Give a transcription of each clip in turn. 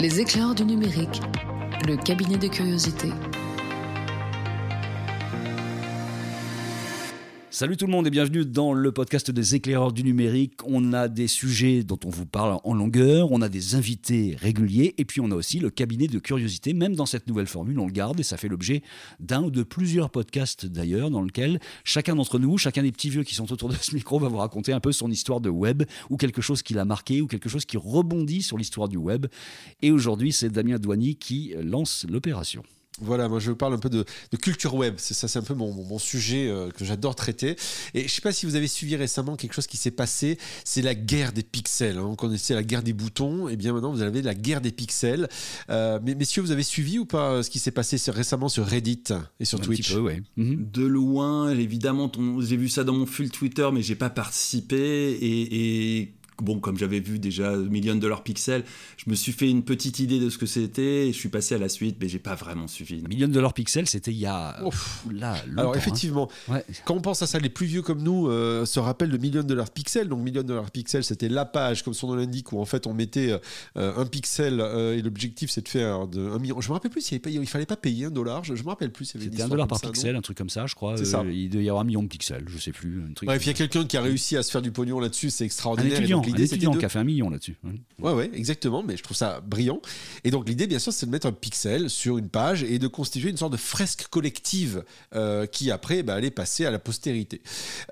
Les éclairs du numérique, le cabinet de curiosité. Salut tout le monde et bienvenue dans le podcast des éclaireurs du numérique. On a des sujets dont on vous parle en longueur, on a des invités réguliers et puis on a aussi le cabinet de curiosité. Même dans cette nouvelle formule, on le garde et ça fait l'objet d'un ou de plusieurs podcasts d'ailleurs dans lequel chacun d'entre nous, chacun des petits vieux qui sont autour de ce micro va vous raconter un peu son histoire de web ou quelque chose qui l'a marqué ou quelque chose qui rebondit sur l'histoire du web. Et aujourd'hui, c'est Damien Douany qui lance l'opération. Voilà, moi je parle un peu de, culture web. C'est ça, c'est un peu mon, sujet euh, que j'adore traiter. Et je ne sais pas si vous avez suivi récemment quelque chose qui s'est passé. C'est la guerre des pixels. Hein. On connaissait la guerre des boutons. Et bien maintenant, vous avez la guerre des pixels. Euh, mais messieurs, vous avez suivi ou pas euh, ce qui s'est passé récemment sur Reddit et sur Twitch peu, ouais. Mhm. De loin, évidemment, j'ai vu ça dans mon fil Twitter, mais j'ai pas participé. et, et bon, comme j'avais vu déjà Million Dollar Pixel, je me suis fait une petite idée de ce que c'était et je suis passé à la suite, mais j'ai pas vraiment suivi. Million Dollar Pixel, c'était il y a. là, Alors, hein. effectivement, quand on pense à ça, les plus vieux comme nous euh, se rappellent de Million Dollar Pixel. Donc, Million Dollar Pixel, c'était la page, comme son nom l'indique, où en fait on mettait euh, un pixel euh, et l'objectif c'est de faire de, un million. Je me rappelle plus s'il il fallait pas payer un dollar. Je, me rappelle plus. C'était un dollar par pixel, un truc comme ça, je crois. Ça. il devait y avoir un million de pixels, je sais plus. Un truc Bref, il y a quelqu'un qui a réussi à se faire du pognon là-dessus, c'est extraordinaire. Un étudiant qui a fait un million là-dessus. Ouais, ouais, exactement, mais je trouve ça brillant. Et donc l'idée, bien sûr, c'est de mettre un pixel sur une page et de constituer une sorte de fresque collective euh, qui après bah, allait passer à la postérité.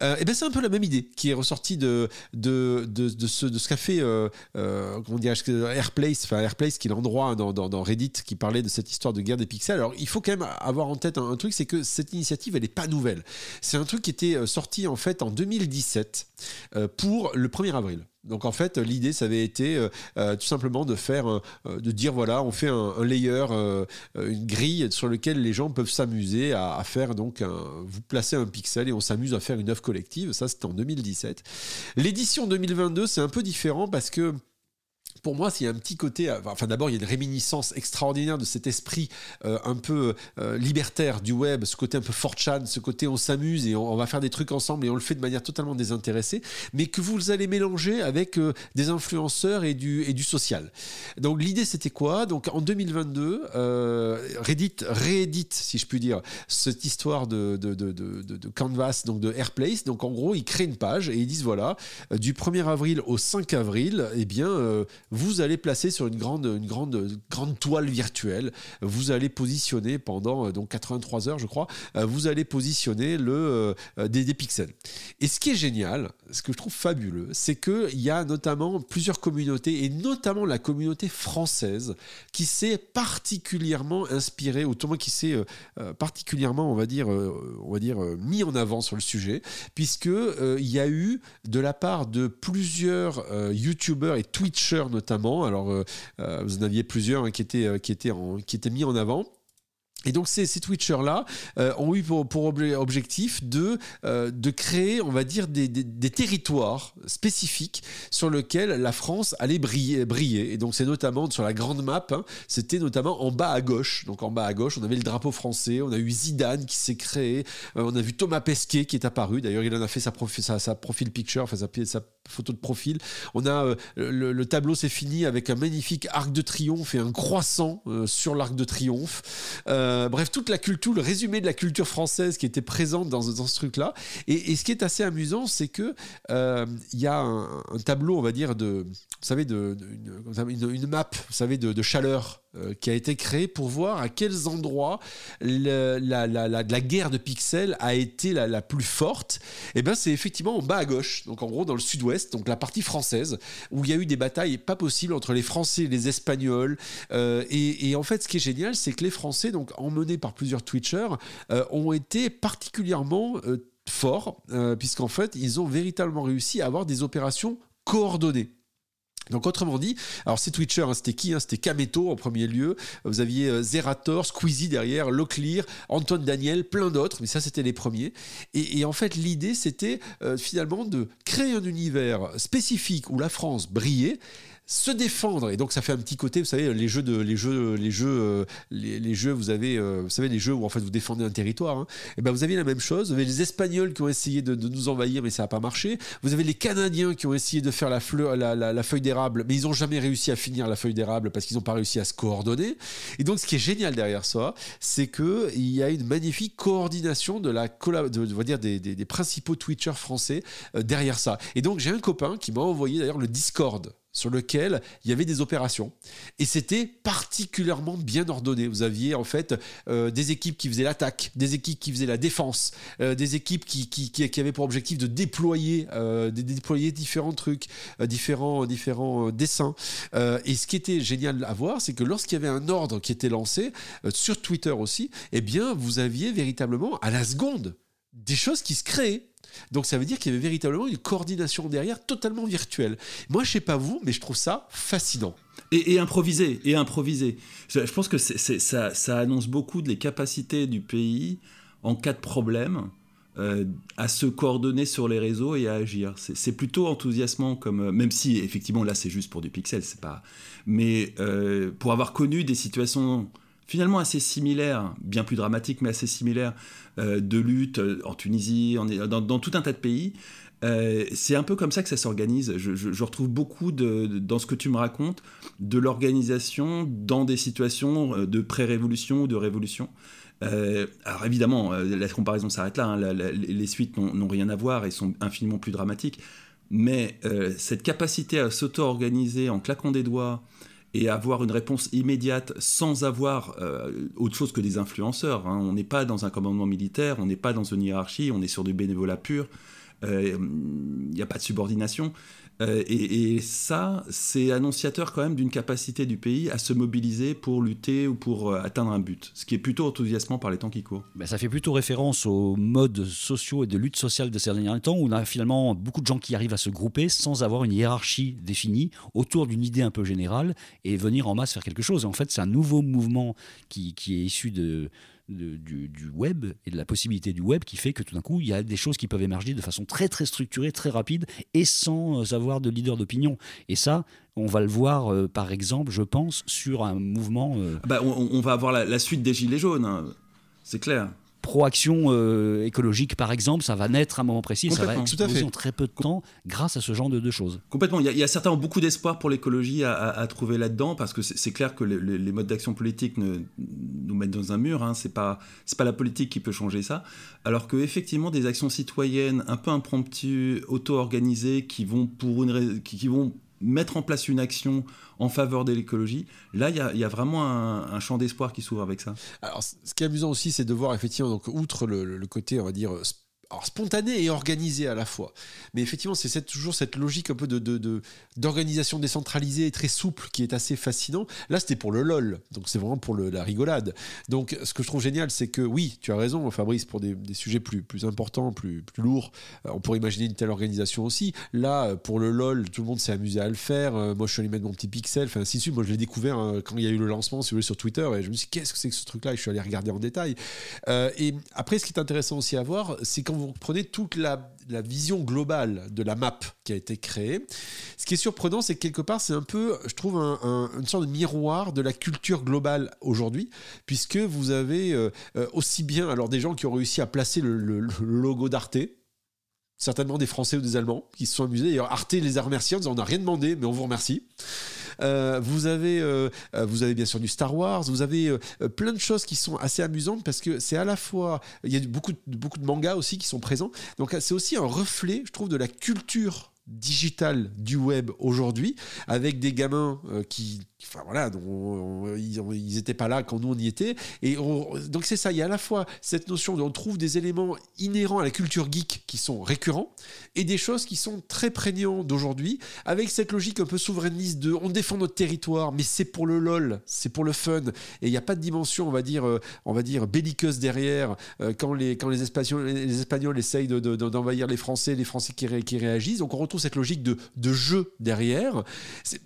Euh, et ben c'est un peu la même idée qui est ressortie de, de, de, de ce, de ce qu'a fait euh, euh comment Airplace, enfin Airplace qui est l'endroit dans, dans, Reddit qui parlait de cette histoire de guerre des pixels. Alors il faut quand même avoir en tête un, un truc, c'est que cette initiative, elle n'est pas nouvelle. C'est un truc qui était sorti en fait en 2017 pour le 1er avril. Donc en fait, l'idée, ça avait été euh, euh, tout simplement de faire, euh, de dire voilà, on fait un, layer, une grille sur laquelle les gens peuvent s'amuser à, faire donc, vous placez un pixel et on s'amuse à faire une œuvre collective. Ça, c'était en 2017. L'édition 2022, c'est un peu différent parce que pour moi, s'il y a un petit côté, euh, enfin d'abord, il y a une réminiscence extraordinaire de cet esprit euh, un peu euh, libertaire du web, ce côté un peu fortran, ce côté on s'amuse et on, va faire des trucs ensemble et on le fait de manière totalement désintéressée, mais que vous allez mélanger avec des influenceurs et du, et du social. Donc l'idée c'était quoi? Donc en 2022, Reddit réédite, si je puis dire, cette histoire de, de, de, de, Canvas, donc de Airplace. Donc en gros, ils créent une page et ils disent voilà, du 1er avril au 5 avril, eh bien vous allez placer sur une grande, une grande, grande toile virtuelle, vous allez positionner pendant euh, donc 83 heures, je crois, euh, vous allez positionner le, euh, des, pixels. Et ce qui est génial, ce que je trouve fabuleux, c'est qu'il y a notamment plusieurs communautés, et notamment la communauté française, qui s'est particulièrement inspirée, ou tout qui s'est particulièrement, on va dire, on va dire mis en avant sur le sujet, puisque il y a eu de la part de plusieurs YouTubers et Twitchers notamment. Alors, euh, euh, vous en aviez plusieurs hein, qui, étaient, euh, qui, étaient qui étaient mis en avant. Et donc ces, ces Twitchers-là ont eu pour, objectif de, de créer, on va dire, des, territoires spécifiques sur lesquels la France allait briller. Et donc c'est notamment sur la grande map, hein, c'était notamment en bas à gauche. Donc en bas à gauche, on avait le drapeau français, on a eu Zidane qui s'est créé, on a vu Thomas Pesquet qui est apparu. D'ailleurs, il en a fait sa, photo de profil. On a euh, le, tableau c'est fini avec un magnifique arc de triomphe et un croissant euh, sur l'arc de triomphe. Euh, bref, toute la culture, le résumé de la culture française qui était présente dans, ce truc-là. Et, ce qui est assez amusant, c'est que il y a un, tableau, on va dire de, vous savez, de, une, map, vous savez, de chaleur euh, qui a été créé pour voir à quels endroits la, guerre de pixels a été la, plus forte. Et eh ben c'est effectivement en bas à gauche, donc en gros dans le sud-ouest, donc la partie française, où il y a eu des batailles pas possibles entre les Français et les Espagnols. Euh, et, en fait, ce qui est génial, c'est que les Français, donc emmenés par plusieurs Twitchers, euh, ont été particulièrement forts, puisqu'en fait, ils ont véritablement réussi à avoir des opérations coordonnées. Donc autrement dit, alors ces Twitchers, hein, c'était qui hein? C'était Kameto en premier lieu, vous aviez euh, Zerator, Squeezie derrière, Locklear, Antoine Daniel, plein d'autres, mais ça c'était les premiers. Et, en fait l'idée c'était euh, finalement de créer un univers spécifique où la France brillait, se défendre. Et donc ça fait un petit côté vous savez les jeux de les jeux les jeux euh, les, jeux vous avez euh, vous savez les jeux où en fait vous défendez un territoire et hein. eh ben vous avez la même chose. Vous avez les espagnols qui ont essayé de, nous envahir mais ça n'a pas marché. Vous avez les canadiens qui ont essayé de faire la, fleur, la, feuille d'érable mais ils n'ont jamais réussi à finir la feuille d'érable parce qu'ils n'ont pas réussi à se coordonner. Et donc ce qui est génial derrière ça c'est que il y a une magnifique coordination de la de, va dire des, des, principaux twitchers français euh, derrière ça. Et donc j'ai un copain qui m'a envoyé d'ailleurs le Discord sur lequel il y avait des opérations. Et c'était particulièrement bien ordonné. Vous aviez en fait euh, des équipes qui faisaient l'attaque, des équipes qui faisaient la défense, euh, des équipes qui, avaient pour objectif de déployer, euh, différents trucs, différents, différents dessins. et ce qui était génial à voir, c'est que lorsqu'il y avait un ordre qui était lancé, sur Twitter aussi, eh bien, vous aviez véritablement à la seconde des choses qui se créaient. Donc ça veut dire qu'il y avait véritablement une coordination derrière totalement virtuelle. Moi, je sais pas vous, mais je trouve ça fascinant. Et, improvisé, et improvisé. Je, pense que ça, annonce beaucoup de les capacités du pays en cas de problème. Euh, à se coordonner sur les réseaux et à agir. C'est plutôt enthousiasmant, comme euh, même si effectivement là c'est juste pour du pixel, c'est pas. Mais euh, pour avoir connu des situations finalement assez similaires, bien plus dramatiques mais assez similaires, euh, de lutte euh, en Tunisie, dans, tout un tas de pays. Euh, c'est un peu comme ça que ça s'organise. Je, retrouve beaucoup dans ce que tu me racontes de l'organisation dans des situations de pré-révolution ou de révolution. alors évidemment, la comparaison s'arrête là. Hein. les suites n'ont rien à voir et sont infiniment plus dramatiques. Mais cette capacité à s'auto-organiser en claquant des doigts, et avoir une réponse immédiate sans avoir euh, autre chose que des influenceurs. Hein. On n'est pas dans un commandement militaire, on n'est pas dans une hiérarchie, on est sur du bénévolat pur. Il euh, n'y a pas de subordination. Euh, et, ça, c'est annonciateur quand même d'une capacité du pays à se mobiliser pour lutter ou pour euh, atteindre un but, ce qui est plutôt enthousiasmant par les temps qui courent. Ben, ça fait plutôt référence aux modes sociaux et de lutte sociale de ces derniers temps, où on a finalement beaucoup de gens qui arrivent à se grouper sans avoir une hiérarchie définie autour d'une idée un peu générale et venir en masse faire quelque chose. en fait, c'est un nouveau mouvement qui, qui est issu de du, web et de la possibilité du web qui fait que tout d'un coup, il y a des choses qui peuvent émerger de façon très très structurée, très rapide et sans avoir de leader d'opinion. Et ça, on va le voir, euh, par exemple, je pense, sur un mouvement. Euh, bah, on, va avoir la, suite des Gilets jaunes, hein. c'est clair proaction euh, écologique, par exemple, ça va naître à un moment précis, ça va exploser en très peu de temps grâce à ce genre de, choses. Complètement. Il y, a, certains ont beaucoup d'espoir pour l'écologie à, trouver là-dedans, parce que c'est clair que les, modes d'action politique nous mettent dans un mur. Hein. C'est pas c'est pas la politique qui peut changer ça. Alors que effectivement, des actions citoyennes un peu impromptues, auto-organisées, qui vont pour une qui vont mettre en place une action en faveur de l'écologie, là, il y, a, vraiment un, champ d'espoir qui s'ouvre avec ça. Alors, ce qui est amusant aussi, c'est de voir effectivement, donc, outre le, le côté, on va dire, alors spontané et organisé à la fois. Mais effectivement, c'est toujours cette logique un peu de, d'organisation décentralisée et très souple qui est assez fascinant. Là, c'était pour le LOL, donc c'est vraiment pour la rigolade. Donc, ce que je trouve génial, c'est que oui, tu as raison, Fabrice, pour des, sujets plus, plus importants, plus, plus lourds, euh, on pourrait imaginer une telle organisation aussi. Là, euh, pour le LOL, tout le monde s'est amusé à le faire. Euh, moi, je suis allé mettre mon petit pixel, enfin, ainsi de suite. Moi, je l'ai découvert hein, quand il y a eu le lancement, sur Twitter, et je me suis dit, qu'est-ce que c'est que ce truc-là? Et je suis allé regarder en détail. et après, ce qui est intéressant aussi à voir, c'est quand vous prenez toute la, vision globale de la map qui a été créée, ce qui est surprenant, c'est que quelque part, c'est un peu, je trouve, une sorte de miroir de la culture globale aujourd'hui, puisque vous avez euh, euh, aussi bien alors des gens qui ont réussi à placer le, logo d'Arte, certainement des Français ou des Allemands qui se sont amusés. D'ailleurs, Arte les a remerciés en disant on n'a rien demandé, mais on vous remercie. Euh, vous, avez, euh, euh, vous avez bien sûr du Star Wars, vous avez plein de choses qui sont assez amusantes parce que c'est à la fois, il y a beaucoup, beaucoup de mangas aussi qui sont présents, donc c'est aussi un reflet, je trouve, de la culture digitale du web aujourd'hui, avec des gamins qui Enfin voilà, ils n'étaient pas là quand nous on y était. Et donc c'est ça, il y a à la fois cette notion on trouve des éléments inhérents à la culture geek qui sont récurrents et des choses qui sont très prégnants d'aujourd'hui, avec cette logique un peu souverainiste de on défend notre territoire, mais c'est pour le lol, c'est pour le fun, et il n'y a pas de dimension, on va dire, euh, on va dire belliqueuse derrière euh, quand les quand les Espagnols, les Espagnols essayent d'envahir les Français, les Français qui, qui réagissent. Donc on retrouve cette logique de, de jeu derrière.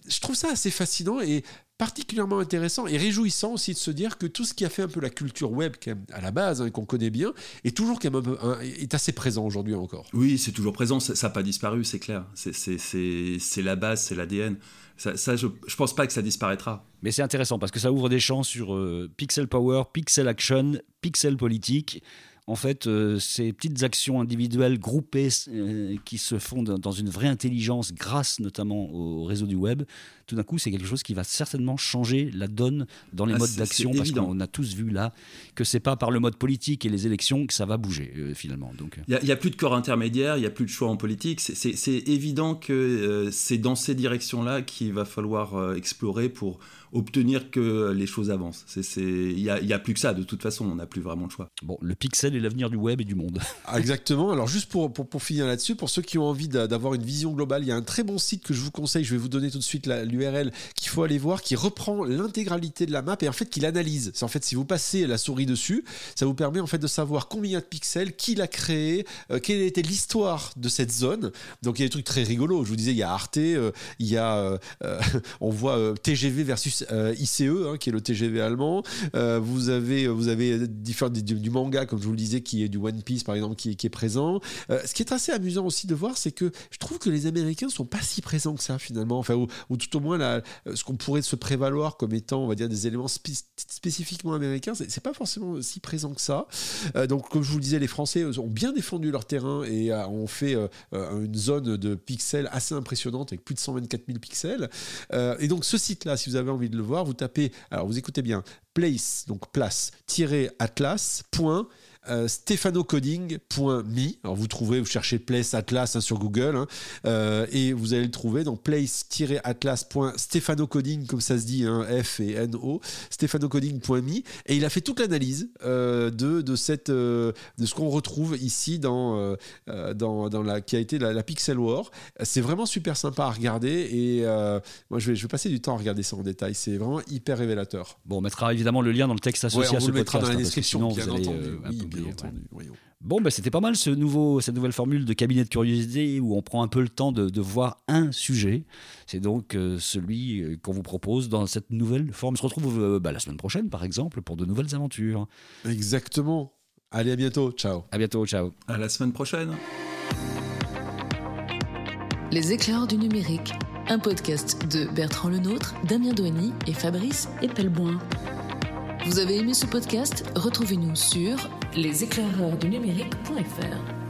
Je trouve ça assez fascinant et particulièrement intéressant et réjouissant aussi de se dire que tout ce qui a fait un peu la culture web à la base hein, et qu'on connaît bien est toujours quand même est assez présent aujourd'hui encore. Oui, c'est toujours présent, ça n'a pas disparu, c'est clair. C'est la base, c'est l'ADN. Ça, je, ne pense pas que ça disparaîtra. Mais c'est intéressant parce que ça ouvre des champs sur euh, pixel power, pixel action, pixel politique en fait, euh, ces petites actions individuelles groupées euh, qui se font dans une vraie intelligence grâce notamment au réseau du web, tout d'un coup, c'est quelque chose qui va certainement changer la donne dans les ah, modes d'action parce qu'on a tous vu là que c'est pas par le mode politique et les élections que ça va bouger euh, finalement. Donc, il n'y a, plus de corps intermédiaire, il n'y a plus de choix en politique. C'est évident que c'est dans ces directions-là qu'il va falloir explorer pour obtenir que les choses avancent. Il n'y a, a, plus que ça, de toute façon, on n'a plus vraiment le choix. Bon, le pixel est l'avenir du web et du monde. Ah, exactement. Alors, juste pour, pour, pour finir là-dessus, pour ceux qui ont envie d'avoir une vision globale, il y a un très bon site que je vous conseille, je vais vous donner tout de suite l'URL qu'il faut aller voir, qui reprend l'intégralité de la map et en fait qui l'analyse. C'est en fait, si vous passez la souris dessus, ça vous permet en fait de savoir combien de pixels, qui l'a créé, euh, quelle était l'histoire de cette zone. Donc, il y a des trucs très rigolos. Je vous disais, il y a Arte, euh, il y a, euh, on voit TGV versus ICE, hein, qui est le TGV allemand. Vous avez, vous avez différents, du, manga, comme je vous le disais, qui est du One Piece, par exemple, qui, est présent. Ce qui est assez amusant aussi de voir, c'est que je trouve que les Américains sont pas si présents que ça, finalement. Enfin, ou, tout au moins, là, ce qu'on pourrait se prévaloir comme étant, on va dire, des éléments spécifiquement américains, c'est pas forcément si présent que ça. donc, comme je vous le disais, les Français ont bien défendu leur terrain et ont fait une zone de pixels assez impressionnante avec plus de 124 000 pixels. et donc, ce site-là, si vous avez envie de le voir, vous tapez, alors vous écoutez bien, place, donc place-atlas. Euh. Alors vous trouverez, vous cherchez Place Atlas hein, sur Google hein, euh, et vous allez le trouver dans place-atlas.stéphanocoding, comme ça se dit, hein, F et N-O, stéphanocoding.me. Et il a fait toute l'analyse euh, de, de, cette, de ce qu'on retrouve ici dans, dans, dans, la, qui a été la, Pixel War. C'est vraiment super sympa à regarder et moi je vais, je vais passer du temps à regarder ça en détail. C'est vraiment hyper révélateur. Bon, on mettra évidemment le lien dans le texte associé à ce podcast. dans la description, vous allez, Bon, bah, c'était pas mal ce nouveau, cette nouvelle formule de cabinet de curiosité où on prend un peu le temps de, voir un sujet. C'est donc euh, celui euh, qu'on vous propose dans cette nouvelle forme. On se retrouve euh, bah, la semaine prochaine, par exemple, pour de nouvelles aventures. Exactement. Allez, à bientôt. Ciao. À bientôt. Ciao. À la semaine prochaine. Les éclairs du numérique. Un podcast de Bertrand Lenôtre, Damien Douany et Fabrice Epelboin. Vous avez aimé ce podcast? Retrouvez-nous sur leséclaireursdunumérique.fr.